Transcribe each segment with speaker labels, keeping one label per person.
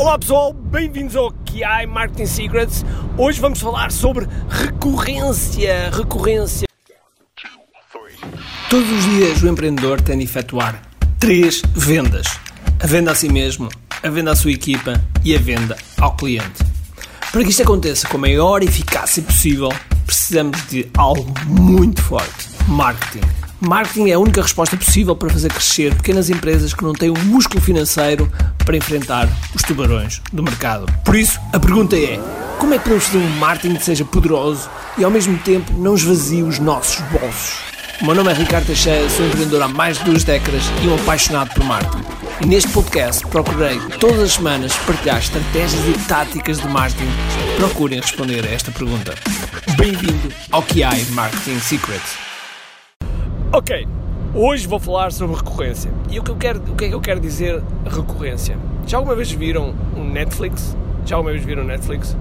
Speaker 1: Olá pessoal, bem-vindos ao QI Marketing Secrets. Hoje vamos falar sobre recorrência. Recorrência. Todos os dias o empreendedor tem de efetuar três vendas: a venda a si mesmo, a venda à sua equipa e a venda ao cliente. Para que isto aconteça com a maior eficácia possível, precisamos de algo muito forte: marketing. Marketing é a única resposta possível para fazer crescer pequenas empresas que não têm o um músculo financeiro para enfrentar os tubarões do mercado. Por isso, a pergunta é: como é que podemos fazer um marketing que seja poderoso e ao mesmo tempo não esvazie os nossos bolsos? O meu nome é Ricardo Teixeira, sou empreendedor há mais de duas décadas e um apaixonado por marketing. E neste podcast procurei todas as semanas partilhar estratégias e táticas de marketing procurem responder a esta pergunta. Bem-vindo ao QI Marketing Secrets. Ok, hoje vou falar sobre recorrência. E o que, eu quero, o que é que eu quero dizer recorrência? Já alguma vez viram um Netflix? Já alguma vez viram Netflix?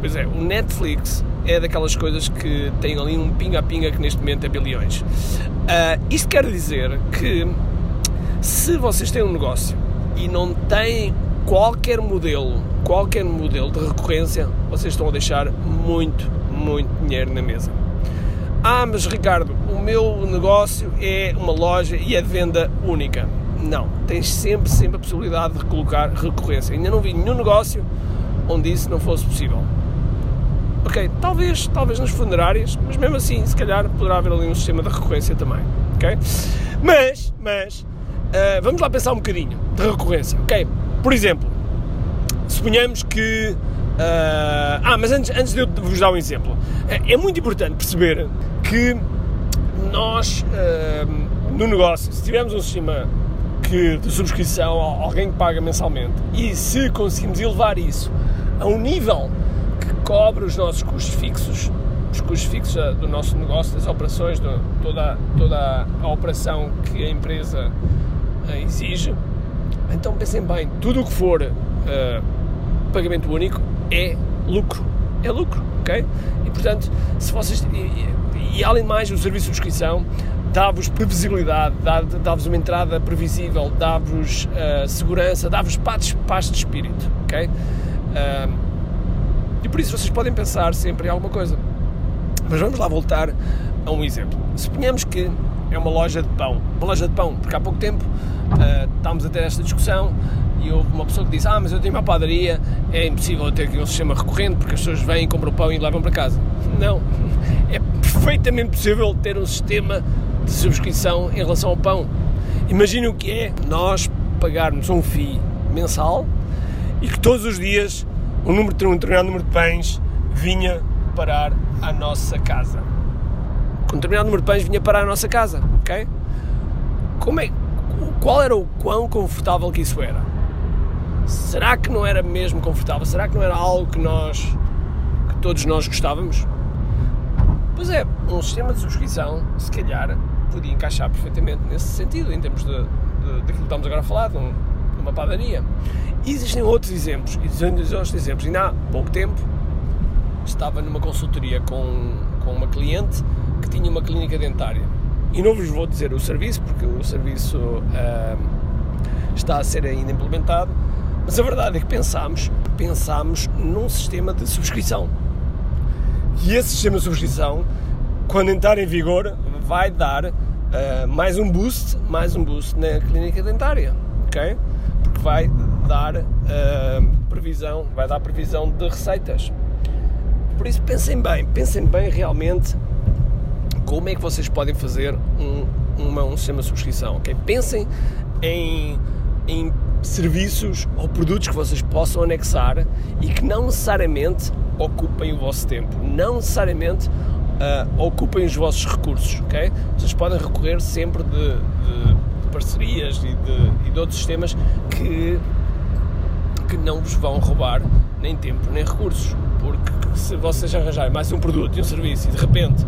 Speaker 1: Pois é, o Netflix é daquelas coisas que tem ali um pinga-pinga que neste momento é bilhões. Uh, isto quer dizer que se vocês têm um negócio e não têm qualquer modelo, qualquer modelo de recorrência, vocês estão a deixar muito, muito dinheiro na mesa. Ah, mas Ricardo, o meu negócio é uma loja e é de venda única. Não, tens sempre, sempre a possibilidade de colocar recorrência. Ainda não vi nenhum negócio onde isso não fosse possível. Ok, talvez, talvez nas funerárias, mas mesmo assim, se calhar poderá haver ali um sistema de recorrência também. Ok? Mas, mas, uh, vamos lá pensar um bocadinho de recorrência. Ok? Por exemplo, suponhamos que Uh, ah, mas antes, antes de eu vos dar um exemplo, é, é muito importante perceber que nós, uh, no negócio, se tivermos um sistema que, de subscrição, alguém que paga mensalmente, e se conseguimos elevar isso a um nível que cobre os nossos custos fixos, os custos fixos do nosso negócio, das operações, de toda, toda a operação que a empresa uh, exige, então pensem bem, tudo o que for pagamento único é lucro. É lucro, ok? E portanto, se vocês. E, e além de mais, o serviço de subscrição dá-vos previsibilidade, dá-vos uma entrada previsível, dá-vos uh, segurança, dá-vos paz, paz de espírito, ok? Uh, e por isso vocês podem pensar sempre em alguma coisa. Mas vamos lá voltar a um exemplo. Suponhamos que é uma loja de pão. Uma loja de pão, porque há pouco tempo uh, estávamos a ter esta discussão e houve uma pessoa que disse: Ah, mas eu tenho uma padaria, é impossível ter aqui um sistema recorrente porque as pessoas vêm, compram pão e levam para casa. Não, é perfeitamente possível ter um sistema de subscrição em relação ao pão. Imagine o que é nós pagarmos um FII mensal e que todos os dias um, número, um determinado número de pães vinha parar à nossa casa. Um determinado número de pães vinha parar à nossa casa, ok? Como é, qual era o quão confortável que isso era? Será que não era mesmo confortável? Será que não era algo que nós, que todos nós gostávamos? Pois é, um sistema de subscrição, se calhar, podia encaixar perfeitamente nesse sentido, em termos daquilo que estamos agora a falar, de, um, de uma padaria. E existem outros exemplos, existem outros exemplos. Ainda há pouco tempo estava numa consultoria com, com uma cliente que tinha uma clínica dentária. E não vos vou dizer o serviço, porque o serviço uh, está a ser ainda implementado, mas a verdade é que pensámos, pensámos num sistema de subscrição. E esse sistema de subscrição, quando entrar em vigor, vai dar uh, mais um boost, mais um boost na clínica dentária, ok? Porque vai dar uh, previsão, vai dar previsão de receitas. Por isso pensem bem, pensem bem realmente como é que vocês podem fazer um, uma, um sistema de subscrição, ok? Pensem em, em serviços ou produtos que vocês possam anexar e que não necessariamente ocupem o vosso tempo, não necessariamente uh, ocupem os vossos recursos, ok? Vocês podem recorrer sempre de, de, de parcerias e de, e de, outros sistemas que, que não vos vão roubar nem tempo nem recursos, porque se vocês arranjarem mais um produto e um serviço e de repente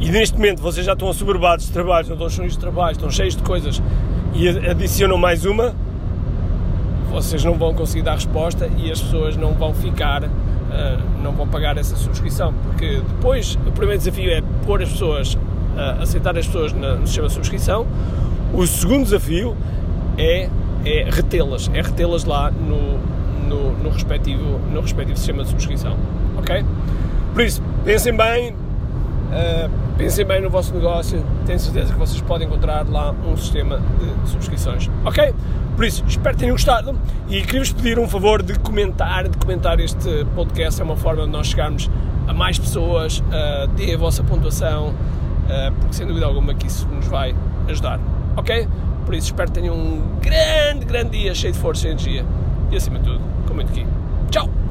Speaker 1: e neste momento vocês já estão assoberbados de trabalhos, não estão cheios de trabalhos, estão cheios de coisas e adicionam mais uma, vocês não vão conseguir dar resposta e as pessoas não vão ficar, uh, não vão pagar essa subscrição, porque depois o primeiro desafio é pôr as pessoas, uh, aceitar as pessoas no sistema de subscrição, o segundo desafio é, é retê-las, é retê-las lá no, no, no, respectivo, no respectivo sistema de subscrição. Ok? Por isso, pensem bem, uh, pensem bem no vosso negócio, tenho certeza que vocês podem encontrar lá um sistema de subscrições. Ok? Por isso, espero que tenham gostado e queria-vos pedir um favor de comentar, de comentar este podcast, é uma forma de nós chegarmos a mais pessoas, dê a vossa pontuação, porque sem dúvida alguma que isso nos vai ajudar. Ok? Por isso espero que tenham um grande, grande dia cheio de força e energia. E acima de tudo, com muito aqui. Tchau!